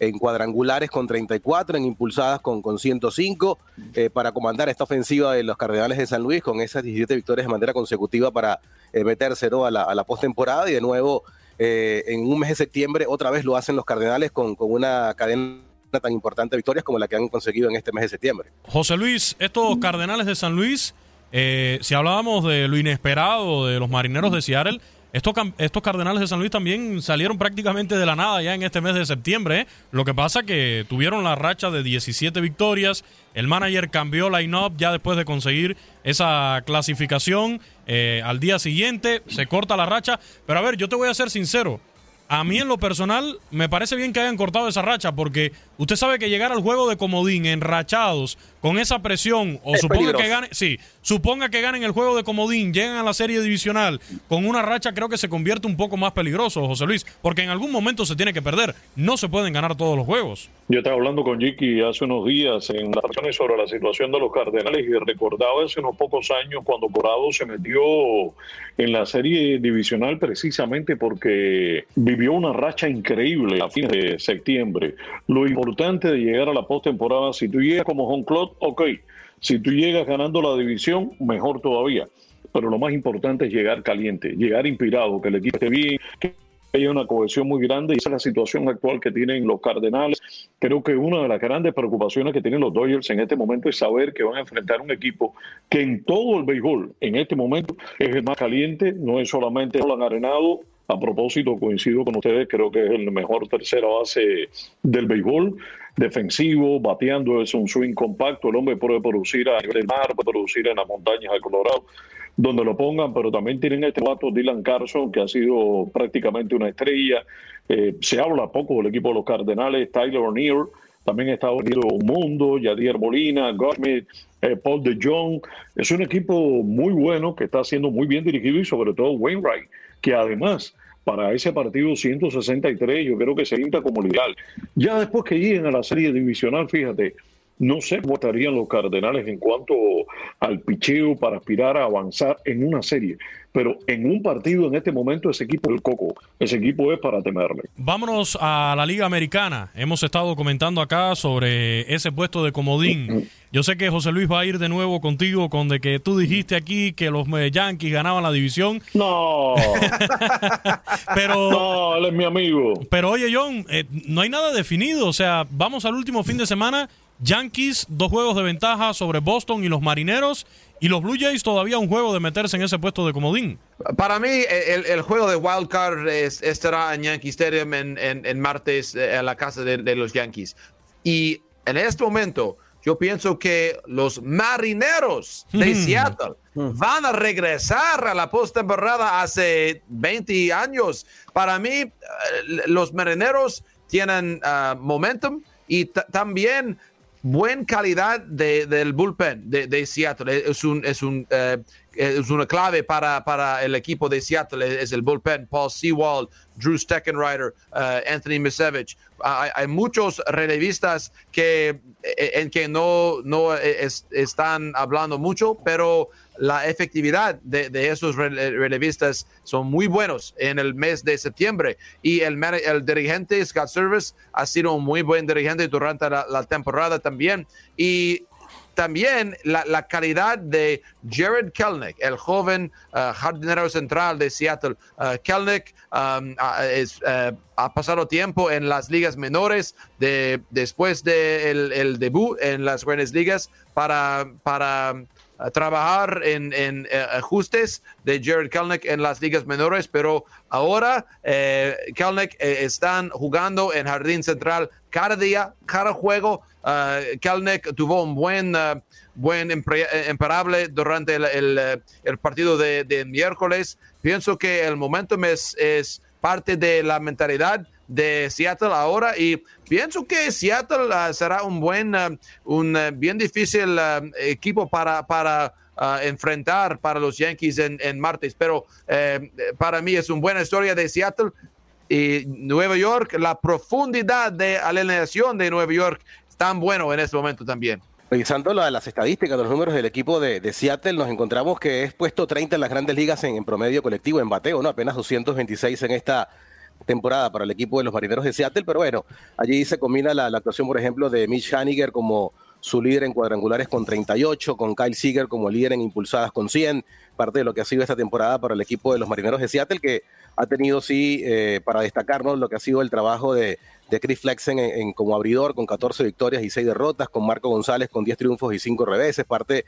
en cuadrangulares con 34, en impulsadas con, con 105, eh, para comandar esta ofensiva de los Cardenales de San Luis con esas 17 victorias de manera consecutiva para eh, meterse ¿no? a la, a la postemporada. Y de nuevo, eh, en un mes de septiembre, otra vez lo hacen los Cardenales con, con una cadena tan importante de victorias como la que han conseguido en este mes de septiembre. José Luis, estos Cardenales de San Luis, eh, si hablábamos de lo inesperado de los marineros de Seattle, estos, estos Cardenales de San Luis también salieron prácticamente de la nada ya en este mes de septiembre. ¿eh? Lo que pasa que tuvieron la racha de 17 victorias. El manager cambió line-up ya después de conseguir esa clasificación. eh, al día siguiente se corta la racha. Pero a ver, yo te voy a ser sincero. A mí en lo personal me parece bien que hayan cortado esa racha porque usted sabe que llegar al juego de comodín enrachados con esa presión o Es suponga peligroso. que gane, sí, suponga que ganen el juego de comodín, llegan a la serie divisional con una racha creo que se convierte un poco más peligroso, José Luis, porque en algún momento se tiene que perder, no se pueden ganar todos los juegos. Yo estaba hablando con Jiki hace unos días en las reacciones sobre la situación de los Cardenales y recordaba hace unos pocos años cuando Corado se metió en la serie divisional precisamente porque vivió una racha increíble a fines de septiembre. Lo importante de llegar a la postemporada, si tú llegas como home club, ok. Si tú llegas ganando la división, mejor todavía. Pero lo más importante es llegar caliente, llegar inspirado, que el equipo esté bien, que hay una cohesión muy grande y esa es la situación actual que tienen los Cardenales. Creo que una de las grandes preocupaciones que tienen los Dodgers en este momento es saber que van a enfrentar un equipo que en todo el béisbol, en este momento, es el más caliente, no es solamente lo han arenado. A propósito, coincido con ustedes, creo que es el mejor tercera base del béisbol, defensivo, bateando, es un swing compacto, el hombre puede producir a nivel mar, puede producir en las montañas de Colorado donde lo pongan, pero también tienen este vato Dylan Carson, que ha sido prácticamente una estrella. Eh, se habla poco del equipo de los Cardenales, Tyler O'Neill, también está unido Mundo, Yadier Molina, Gottschmidt, eh, Paul de Jong. Es un equipo muy bueno que está siendo muy bien dirigido y sobre todo Wainwright, que además para ese partido 163 yo creo que se pinta como legal. Ya después que lleguen a la serie divisional, fíjate, no sé cómo estarían los Cardenales en cuanto al picheo para aspirar a avanzar en una serie. Pero en un partido en este momento ese equipo es el coco. Ese equipo es para temerle. Vámonos a la Liga Americana. Hemos estado comentando acá sobre ese puesto de comodín. Yo sé que José Luis va a ir de nuevo contigo con de que tú dijiste aquí que los eh, Yankees ganaban la división. No. pero no, él es mi amigo. Pero oye, John, eh, no hay nada definido. O sea, vamos al último fin de semana. Yankees, dos juegos de ventaja sobre Boston y los Marineros. Y los Blue Jays todavía un juego de meterse en ese puesto de comodín. Para mí, el, el juego de Wild Card es- estará en Yankee Stadium en, en- en martes eh, en la casa de, de los Yankees. Y en este momento, yo pienso que los marineros de Seattle van a regresar a la postemporada hace 20 años. Para mí, eh, los marineros tienen ah, momentum y ta- también buena calidad de- del bullpen de, Seattle. Es, un, es, un, eh, es una clave para, para el equipo de Seattle, es el bullpen. Paul Sewald, Drew Steckenrider, eh, Anthony Misevich. Hay, hay muchos relevistas que, eh, en que no, no es- están hablando mucho, pero la efectividad de, de esos rele- relevistas son muy buenos en el mes de septiembre. Y el, el dirigente Scott Service ha sido un muy buen dirigente durante la, la temporada también. Y también la, la calidad de Jared Kelnick, el joven uh, jardinero central de Seattle. Uh, Kelnick um, es, uh, ha pasado tiempo en las ligas menores de, después del el debut en las grandes ligas para, para trabajar en, en, uh, ajustes de Jared Kelnick en las ligas menores, pero ahora eh, Kelnick eh, están jugando en Jardín Central cada día, cada juego. Uh, Kelnick tuvo un buen, uh, buen eh, imparable durante el, el, eh, partido de, de miércoles. Pienso que el momentum es parte de la mentalidad de Seattle ahora y pienso que Seattle ah, será un buen, ah, un ah, bien difícil equipo para, para enfrentar para los Yankees en, en martes, pero eh, para mí es una buena historia de Seattle y Nueva York, la profundidad de alineación de Nueva York es tan bueno en este momento también. Revisando la- las estadísticas los números del equipo de, de Seattle, nos encontramos que es puesto 30 en las grandes ligas en, en promedio colectivo, en bateo, ¿no? Apenas 226 en esta temporada para el equipo de los marineros de Seattle, pero bueno, allí se combina la, actuación, por ejemplo, de Mitch Haniger como su líder en cuadrangulares con 38, con Kyle Seager como líder en impulsadas con 100, parte de lo que ha sido esta temporada para el equipo de los marineros de Seattle, que ha tenido, sí, eh, para destacarnos lo que ha sido el trabajo de, de Chris Flexen en, como abridor, con 14 victorias y 6 derrotas, con Marco González con 10 triunfos y 5 reveses, parte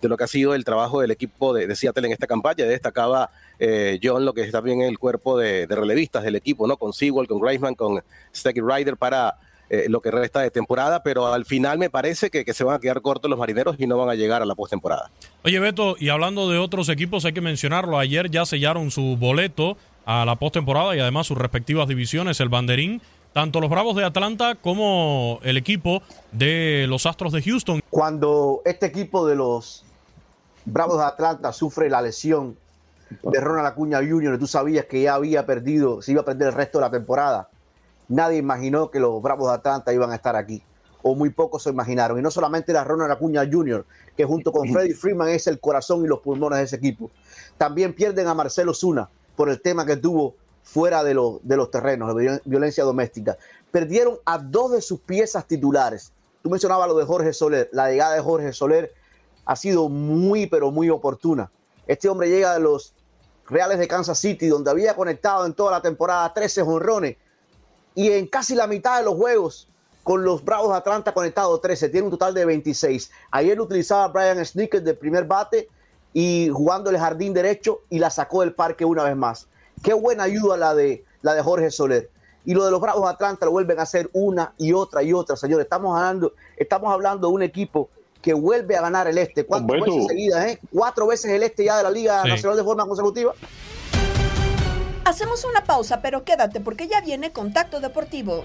de lo que ha sido el trabajo del equipo de, Seattle en esta campaña. Destacaba eh, John lo que está bien el cuerpo de, relevistas del equipo, ¿no? Con Sewell, con Greisman, con Steggy Ryder para eh, lo que resta de temporada, pero al final me parece que, que se van a quedar cortos los marineros y no van a llegar a la postemporada. Oye, Beto, y hablando de otros equipos, hay que mencionarlo. Ayer ya sellaron su boleto a la postemporada y además sus respectivas divisiones, el banderín. Tanto los Bravos de Atlanta como el equipo de los Astros de Houston. Cuando este equipo de los Bravos de Atlanta sufre la lesión de Ronald Acuña Jr., y tú sabías que ya había perdido, se iba a perder el resto de la temporada. Nadie imaginó que los Bravos de Atlanta iban a estar aquí, o muy pocos se imaginaron. Y no solamente era Ronald Acuña Jr., que junto con Freddie Freeman es el corazón y los pulmones de ese equipo. También pierden a Marcelo Zuna por el tema que tuvo fuera de, los- de los terrenos, violen- violencia doméstica. Perdieron a dos de sus piezas titulares. Tú mencionabas lo de Jorge Soler. La llegada de Jorge Soler ha sido muy, pero muy oportuna. Este hombre llega de los Reales de Kansas City, donde había conectado en toda la temporada 13 jonrones y en casi la mitad de los juegos con los Bravos de Atlanta conectado 13, tiene un total de 26. Ayer lo utilizaba Brian Snickers de primer bate y jugando el jardín derecho y la sacó del parque una vez más. Qué buena ayuda la de, la de Jorge Soler. Y lo de los Bravos de Atlanta lo vuelven a hacer una y otra y otra, señores. Estamos hablando, estamos hablando de un equipo que vuelve a ganar el este. ¿Cuántas Beto. veces seguidas? eh? Cuatro veces el este ya de la Liga Sí. Nacional de forma consecutiva. Hacemos una pausa, pero quédate porque ya viene Contacto Deportivo.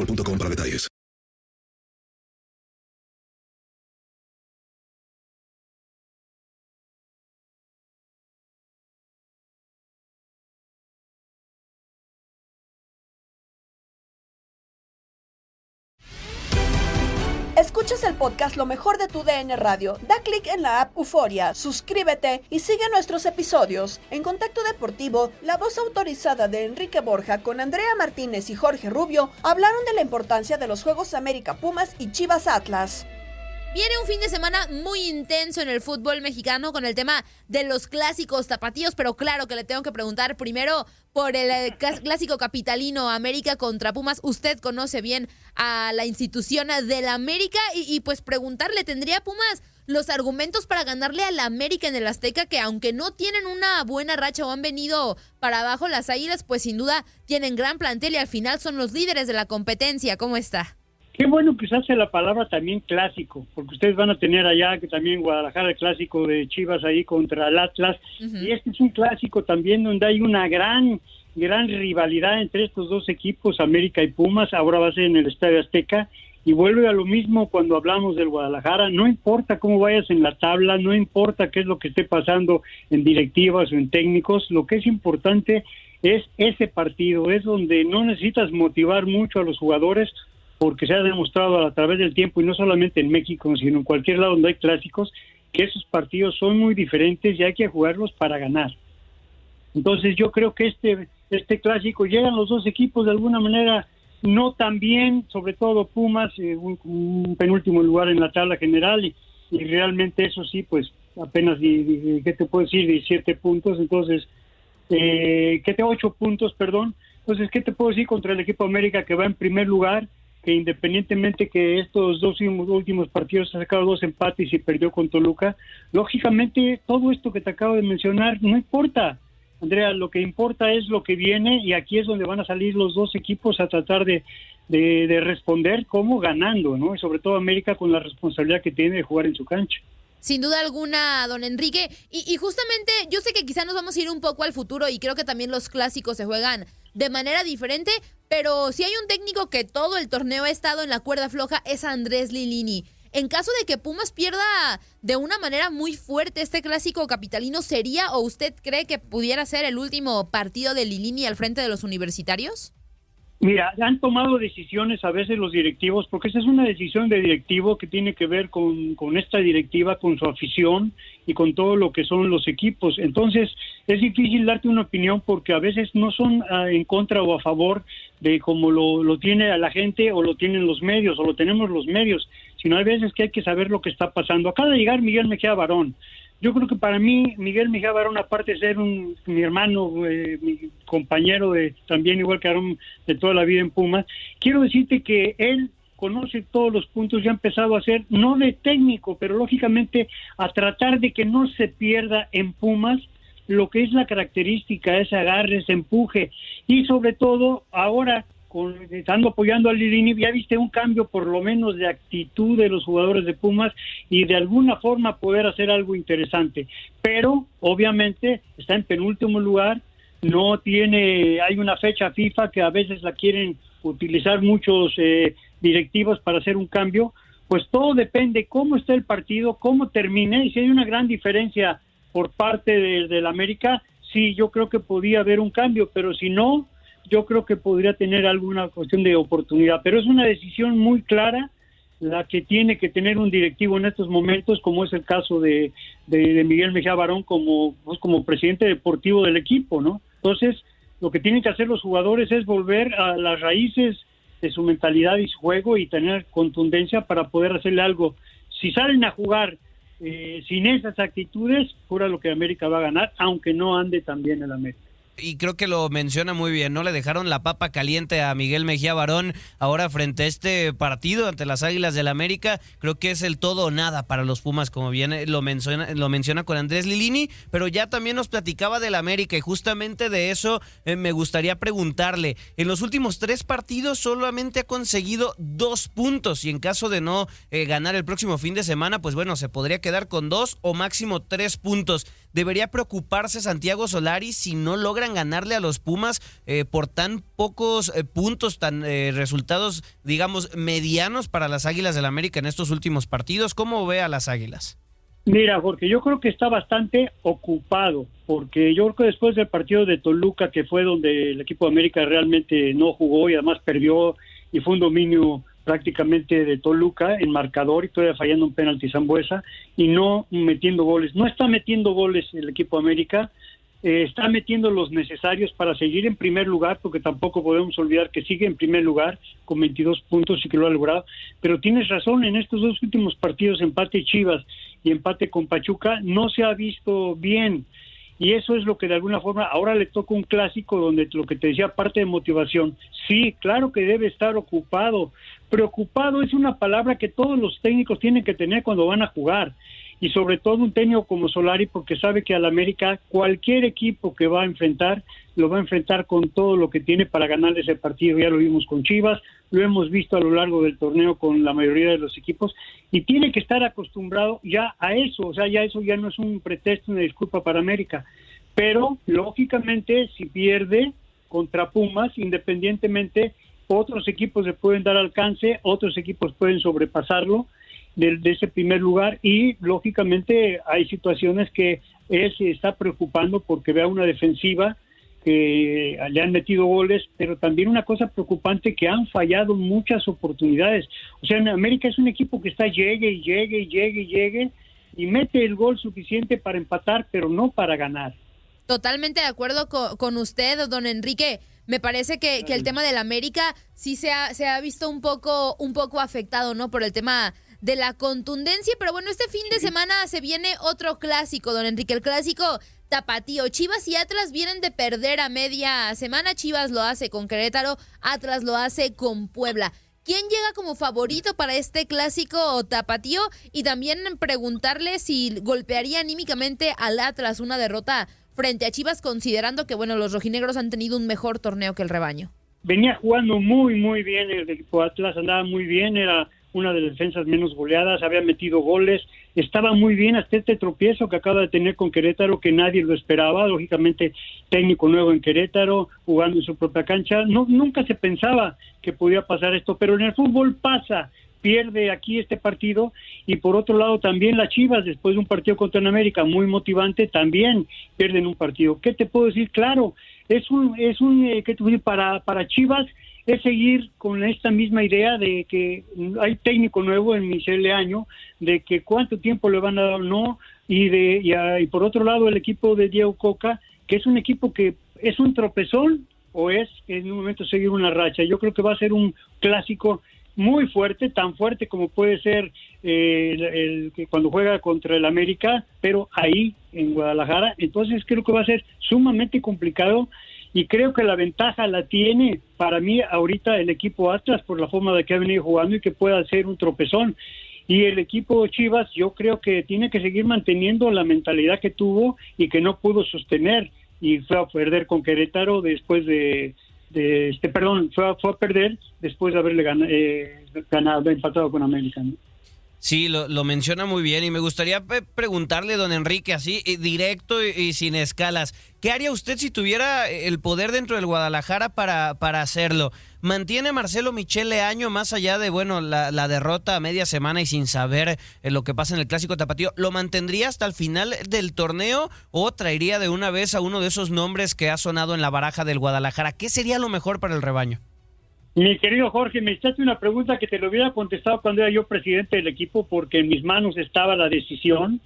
boostmobile.com para detalles. Podcast Lo mejor de tu DN Radio. Da clic en la app Euforia, suscríbete y sigue nuestros episodios. En Contacto Deportivo, la voz autorizada de Enrique Borja con Andrea Martínez y Jorge Rubio hablaron de la importancia de los Juegos América Pumas y Chivas Atlas. Viene un fin de semana muy intenso en el fútbol mexicano con el tema de los clásicos tapatíos, pero claro que le tengo que preguntar primero por el eh, clásico capitalino América contra Pumas. Usted conoce bien a la institución del América y, y pues preguntarle, ¿tendría Pumas los argumentos para ganarle al América en el Azteca que aunque no tienen una buena racha o han venido para abajo las Águilas, pues sin duda tienen gran plantel y al final son los líderes de la competencia? ¿Cómo está? Qué bueno que se hace la palabra también clásico, porque ustedes van a tener allá que también Guadalajara el clásico de Chivas ahí contra el Atlas, y este es un clásico también donde hay una gran, gran rivalidad entre estos dos equipos, América y Pumas, ahora va a ser en el Estadio Azteca, y vuelve a lo mismo cuando hablamos del Guadalajara, no importa cómo vayas en la tabla, no importa qué es lo que esté pasando en directivas o en técnicos, lo que es importante es ese partido, es donde no necesitas motivar mucho a los jugadores, porque se ha demostrado a través del tiempo, y no solamente en México, sino en cualquier lado donde hay clásicos, que esos partidos son muy diferentes y hay que jugarlos para ganar. Entonces yo creo que este, este clásico llegan los dos equipos de alguna manera no tan bien, sobre todo Pumas, eh, un, penúltimo lugar en la tabla general y, realmente eso sí, pues apenas, ¿qué te puedo decir? 17 puntos, entonces, eh, ¿qué te? 8 puntos, perdón. Entonces, ¿qué te puedo decir contra el equipo América que va en primer lugar? Que independientemente que estos dos últimos partidos ha sacado dos empates y perdió con Toluca, lógicamente todo esto que te acabo de mencionar no importa. Andrea, lo que importa es lo que viene y aquí es donde van a salir los dos equipos a tratar de, de, de responder como ganando, ¿no? Y sobre todo América con la responsabilidad que tiene de jugar en su cancha. Sin duda alguna, don Enrique. Y, y, justamente yo sé que quizá nos vamos a ir un poco al futuro y creo que también los clásicos se juegan de manera diferente, pero si hay un técnico que todo el torneo ha estado en la cuerda floja es Andrés Lilini. En caso de que Pumas pierda de una manera muy fuerte este clásico capitalino, ¿sería o usted cree que pudiera ser el último partido de Lilini al frente de los universitarios? Mira, han tomado decisiones a veces los directivos, porque esa es una decisión de directivo que tiene que ver con, con, esta directiva, con su afición y con todo lo que son los equipos. Entonces, es difícil darte una opinión porque a veces no son uh, en contra o a favor de como lo, lo tiene la gente o lo tienen los medios o lo tenemos los medios, sino hay veces que hay que saber lo que está pasando. Acaba de llegar Miguel Mejía Barón yo creo que para mí Miguel Mejía Barón, aparte de ser un, mi hermano, eh, mi compañero de también igual que Aarón de toda la vida en Pumas, quiero decirte que él conoce todos los puntos y ha empezado a hacer, no de técnico, pero lógicamente a tratar de que no se pierda en Pumas. Lo que es la característica, ese agarre, ese empuje. Y sobre todo ahora con, estando apoyando a Lilini, ya viste un cambio por lo menos de actitud de los jugadores de Pumas y de alguna forma poder hacer algo interesante. Pero obviamente está en penúltimo lugar, no tiene, hay una fecha FIFA que a veces la quieren utilizar muchos eh, directivos para hacer un cambio, pues todo depende cómo está el partido, cómo termine, y si hay una gran diferencia por parte del de América, sí, yo creo que podía haber un cambio, pero si no, yo creo que podría tener alguna cuestión de oportunidad, pero es una decisión muy clara la que tiene que tener un directivo en estos momentos, como es el caso de, de, Miguel Mejía Barón como, pues, como presidente deportivo del equipo, ¿no? Entonces, lo que tienen que hacer los jugadores es volver a las raíces de su mentalidad y su juego y tener contundencia para poder hacerle algo. Si salen a jugar eh, sin esas actitudes, fuera lo que América va a ganar, aunque no ande tan bien el América y creo que lo menciona muy bien, ¿no? Le dejaron la papa caliente a Miguel Mejía Barón ahora frente a este partido ante las Águilas del América. Creo que es el todo o nada para los Pumas, como bien lo menciona, lo menciona con Andrés Lilini, pero ya también nos platicaba del América y justamente de eso eh, me gustaría preguntarle. En los últimos tres partidos solamente ha conseguido dos puntos y en caso de no eh, ganar el próximo fin de semana, pues bueno, se podría quedar con dos o máximo tres puntos. ¿Debería preocuparse Santiago Solari si no logran ganarle a los Pumas eh, por tan pocos eh, puntos, tan eh, resultados, digamos, medianos para las Águilas del América en estos últimos partidos? ¿Cómo ve a las Águilas? Mira, porque yo creo que está bastante ocupado, porque yo creo que después del partido de Toluca, que fue donde el equipo de América realmente no jugó y además perdió y fue un dominio prácticamente de Toluca en marcador y todavía fallando un penalti Zambuesa y no metiendo goles. No está metiendo goles el equipo América, eh, está metiendo los necesarios para seguir en primer lugar, porque tampoco podemos olvidar que sigue en primer lugar con 22 puntos y que lo ha logrado. Pero tienes razón, en estos dos últimos partidos, empate Chivas y empate con Pachuca, no se ha visto bien. Y eso es lo que de alguna forma ahora le toca un clásico donde lo que te decía, parte de motivación. Sí, claro que debe estar ocupado. Preocupado es una palabra que todos los técnicos tienen que tener cuando van a jugar y sobre todo un técnico como Solari porque sabe que al América cualquier equipo que va a enfrentar lo va a enfrentar con todo lo que tiene para ganar ese partido. Ya lo vimos con Chivas, lo hemos visto a lo largo del torneo con la mayoría de los equipos y tiene que estar acostumbrado ya a eso, o sea, ya eso ya no es un pretexto, una disculpa para América, pero lógicamente si pierde contra Pumas, independientemente otros equipos le pueden dar alcance, otros equipos pueden sobrepasarlo de, ese primer lugar y lógicamente hay situaciones que él se está preocupando porque vea una defensiva que le han metido goles, pero también una cosa preocupante que han fallado muchas oportunidades. O sea, en América es un equipo que está llegue y llegue y llegue y llegue y mete el gol suficiente para empatar, pero no para ganar. Totalmente de acuerdo con, usted, don Enrique. Me parece que, que el tema del América sí se ha, se ha visto un poco, un poco afectado, ¿no? Por el tema de la contundencia. Pero bueno, este fin de semana se viene otro clásico, don Enrique, el clásico tapatío. Chivas y Atlas vienen de perder a media semana. Chivas lo hace con Querétaro, Atlas lo hace con Puebla. ¿Quién llega como favorito para este clásico tapatío? Y también preguntarle si golpearía anímicamente al Atlas una derrota frente a Chivas, considerando que, bueno, los rojinegros han tenido un mejor torneo que el rebaño. Venía jugando muy, muy bien el equipo Atlas, andaba muy bien, era una de las defensas menos goleadas, había metido goles, estaba muy bien hasta este tropiezo que acaba de tener con Querétaro, que nadie lo esperaba, lógicamente técnico nuevo en Querétaro, jugando en su propia cancha, no, nunca se pensaba que podía pasar esto, pero en el fútbol pasa, pierde aquí este partido y por otro lado también las Chivas después de un partido contra América muy motivante también pierden un partido. ¿Qué te puedo decir? Claro, es un es un eh, ¿qué te decir? para para Chivas es seguir con esta misma idea de que hay técnico nuevo en Michelle Año, de que cuánto tiempo le van a dar o no, y, de, y, por otro lado el equipo de Diego Coca, que es un equipo que es un tropezón o es en un momento seguir una racha. Yo creo que va a ser un clásico muy fuerte, tan fuerte como puede ser eh, el, cuando juega contra el América, pero ahí en Guadalajara. Entonces creo que va a ser sumamente complicado y creo que la ventaja la tiene para mí ahorita el equipo Atlas por la forma de que ha venido jugando y que pueda ser un tropezón. Y el equipo Chivas yo creo que tiene que seguir manteniendo la mentalidad que tuvo y que no pudo sostener y fue a perder con Querétaro después de, este perdón, fue a, fue a perder después de haberle ganado, eh, ganado empatado con América. Sí, lo, menciona muy bien y me gustaría preguntarle, don Enrique, así eh, directo y, sin escalas, ¿qué haría usted si tuviera el poder dentro del Guadalajara para, para hacerlo? ¿Mantiene Marcelo Michele Año más allá de, bueno, la, derrota a media semana y sin saber eh, lo que pasa en el Clásico Tapatío? ¿Lo mantendría hasta el final del torneo o traería de una vez a uno de esos nombres que ha sonado en la baraja del Guadalajara? ¿Qué sería lo mejor para el rebaño? Mi querido Jorge, me echaste una pregunta que te lo hubiera contestado cuando era yo presidente del equipo, porque en mis manos estaba la decisión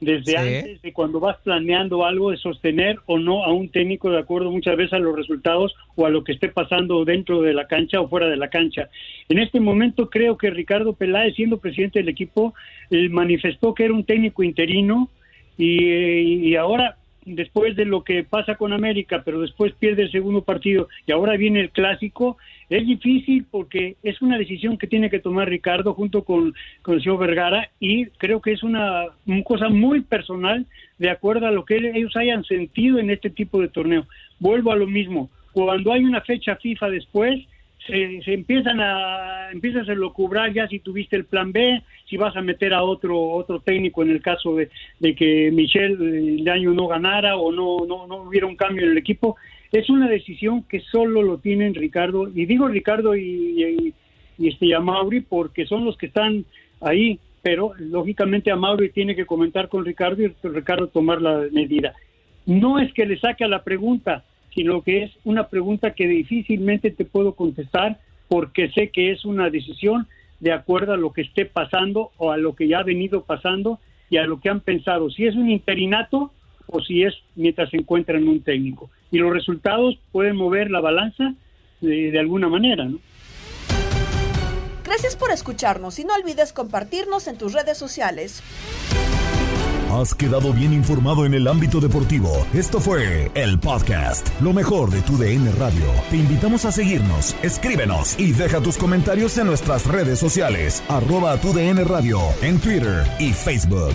desde antes de cuando vas planeando algo de sostener o no a un técnico de acuerdo muchas veces a los resultados o a lo que esté pasando dentro de la cancha o fuera de la cancha. En este momento creo que Ricardo Peláez, siendo presidente del equipo, eh, manifestó que era un técnico interino y, eh, y ahora después de lo que pasa con América, pero después pierde el segundo partido y ahora viene el clásico, es difícil porque es una decisión que tiene que tomar Ricardo junto con, con el señor Vergara y creo que es una, cosa muy personal de acuerdo a lo que ellos hayan sentido en este tipo de torneo. Vuelvo a lo mismo, cuando hay una fecha FIFA después, se, empiezan a empiezas a locubrar ya si tuviste el plan B, si vas a meter a otro otro técnico en el caso de, de que Michel de año no ganara o no, no no hubiera un cambio en el equipo es una decisión que solo lo tienen Ricardo, y digo Ricardo y, y, este, a Mauri porque son los que están ahí, pero lógicamente a Mauri tiene que comentar con Ricardo y Ricardo tomar la medida. No es que le saque a la pregunta, sino que es una pregunta que difícilmente te puedo contestar porque sé que es una decisión de acuerdo a lo que esté pasando o a lo que ya ha venido pasando y a lo que han pensado, si es un interinato o si es mientras se encuentran un técnico. Y los resultados pueden mover la balanza de, de alguna manera, ¿no? Gracias por escucharnos y no olvides compartirnos en tus redes sociales. Has quedado bien informado en el ámbito deportivo. Esto fue el podcast, lo mejor de tu DN Radio. Te invitamos a seguirnos, escríbenos y deja tus comentarios en nuestras redes sociales, arroba tu DN Radio, en Twitter y Facebook.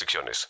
restricciones.